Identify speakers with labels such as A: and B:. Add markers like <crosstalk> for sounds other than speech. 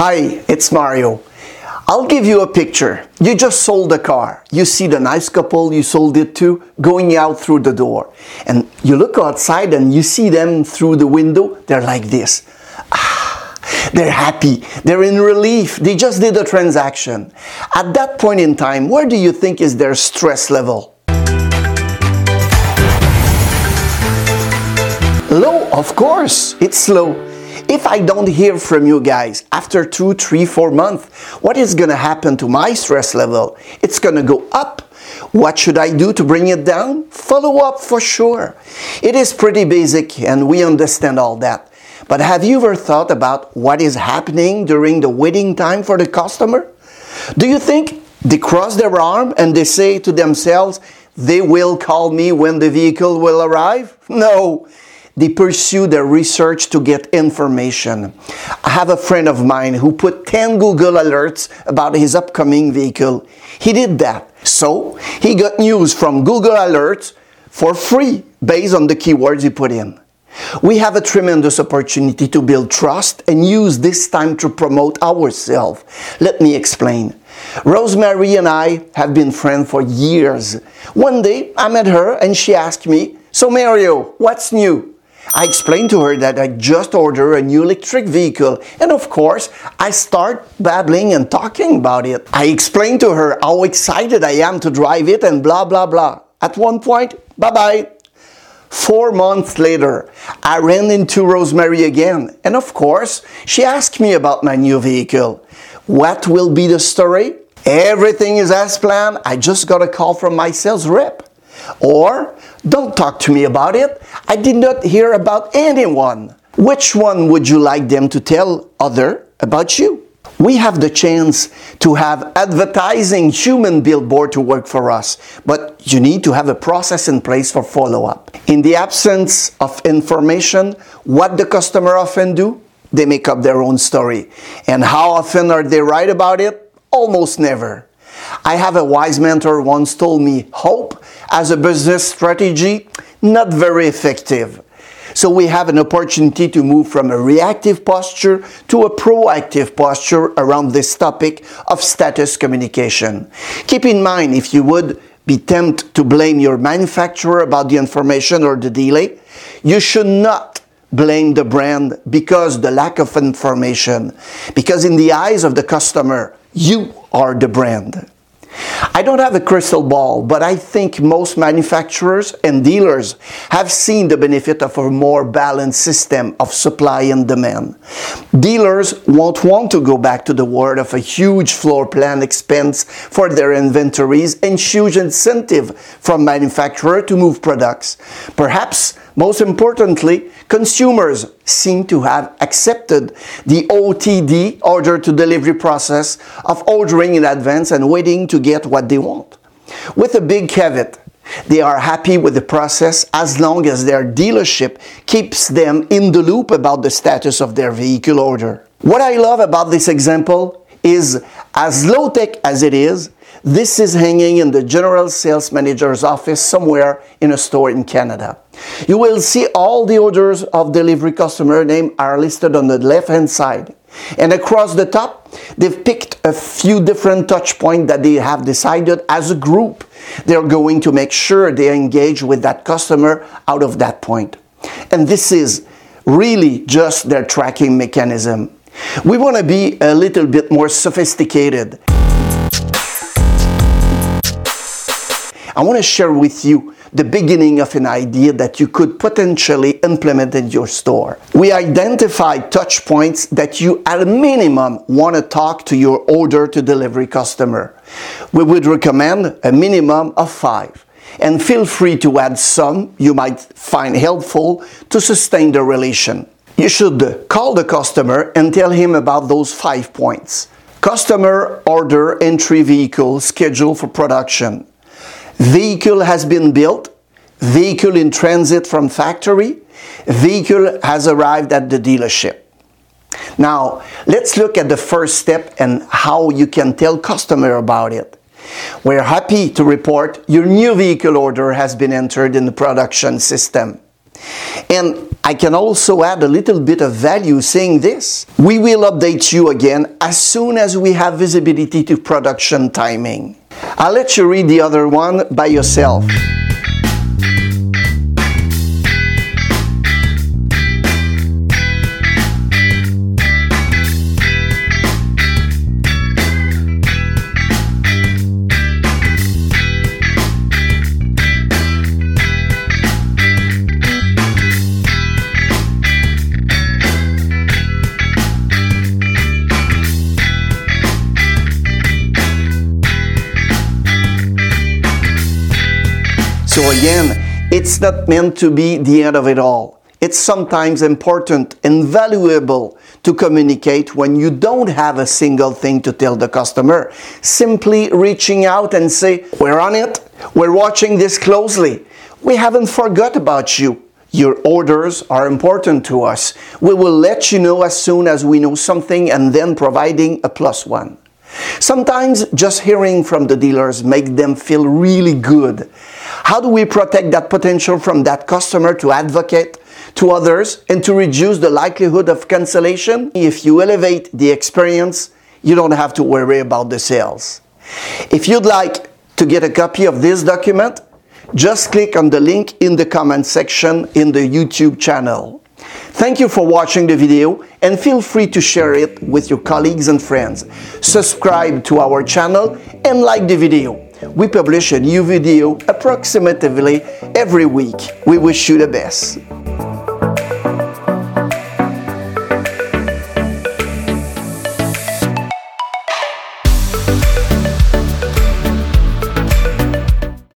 A: Hi, it's Mario. I'll give you a picture. You just sold a car. You see the nice couple you sold it to going out through the door. And you look outside and you see them through the window. They're like this. Ah, they're happy. They're in relief. They just did a transaction. At that point in time, where do you think is their stress level? Low, of course. It's low. If I don't hear from you guys after two, three, four months, what is going to happen to my stress level? It's going to go up. What should I do to bring it down? Follow up for sure. It is pretty basic and we understand all that. But have you ever thought about what is happening during the waiting time for the customer? Do you think they cross their arm and they say to themselves, they will call me when the vehicle will arrive? <laughs> No. They pursue their research to get information. I have a friend of mine who put 10 Google alerts about his upcoming vehicle. He did that. So he got news from Google Alerts for free based on the keywords he put in. We have a tremendous opportunity to build trust and use this time to promote ourselves. Let me explain. Rosemary and I have been friends for years. One day I met her and she asked me, So, Mario, what's new? I explained to her that I just ordered a new electric vehicle, and of course, I start babbling and talking about it. I explained to her how excited I am to drive it and blah blah blah. At one point, bye bye. Four months later, I ran into Rosemary again, and of course, she asked me about my new vehicle. What will be the story? Everything is as planned. I just got a call from my sales rep. Or, don't talk to me about it. I did not hear about anyone. Which one would you like them to tell other about you? We have the chance to have advertising human billboard to work for us, but you need to have a process in place for follow-up. In the absence of information, what the customer often do? They make up their own story. And how often are they right about it? Almost never. I have a wise mentor once told me hope as a business strategy, not very effective. So we have an opportunity to move from a reactive posture to a proactive posture around this topic of status communication. Keep in mind, if you would be tempted to blame your manufacturer about the information or the delay, you should not blame the brand because the lack of information. Because in the eyes of the customer, you are the brand. I don't have a crystal ball, but I think most manufacturers and dealers have seen the benefit of a more balanced system of supply and demand. Dealers won't want to go back to the world of a huge floor plan expense for their inventories and huge incentive from manufacturer to move products. Perhaps most importantly, consumers seem to have accepted the OTD, order to delivery process of ordering in advance and waiting to get what they want. With a big caveat, they are happy with the process as long as their dealership keeps them in the loop about the status of their vehicle order. What I love about this example is as low tech as it is, this is hanging in the general sales manager's office somewhere in a store in Canada. You will see all the orders of delivery customer name are listed on the left hand side. And across the top, they've picked a few different touch points that they have decided as a group. They're going to make sure they engage with that customer out of that point. And this is really just their tracking mechanism. We want to be a little bit more sophisticated. I want to share with you the beginning of an idea that you could potentially implement in your store. We identified touch points that you at a minimum want to talk to your order to delivery customer. We would recommend a minimum of five. And feel free to add some you might find helpful to sustain the relation. You should call the customer and tell him about those five points. Customer order entry vehicle scheduled for production vehicle has been built, vehicle in transit from factory, vehicle has arrived at the dealership. Now, let's look at the first step and how you can tell customer about it. We're happy to report your new vehicle order has been entered in the production system. And I can also add a little bit of value saying this. We will update you again as soon as we have visibility to production timing. I'll let you read the other one by yourself. So again, it's not meant to be the end of it all. It's sometimes important and valuable to communicate when you don't have a single thing to tell the customer. Simply reaching out and say, we're on it, we're watching this closely. We haven't forgot about you. Your orders are important to us. We will let you know as soon as we know something and then providing a plus one. Sometimes just hearing from the dealers make them feel really good. How do we protect that potential from that customer to advocate to others and to reduce the likelihood of cancellation? If you elevate the experience, you don't have to worry about the sales. If you'd like to get a copy of this document, just click on the link in the comment section in the YouTube channel. Thank you for watching the video and feel free to share it with your colleagues and friends. Subscribe to our channel and like the video. We publish a new video approximately every week. We wish you the best.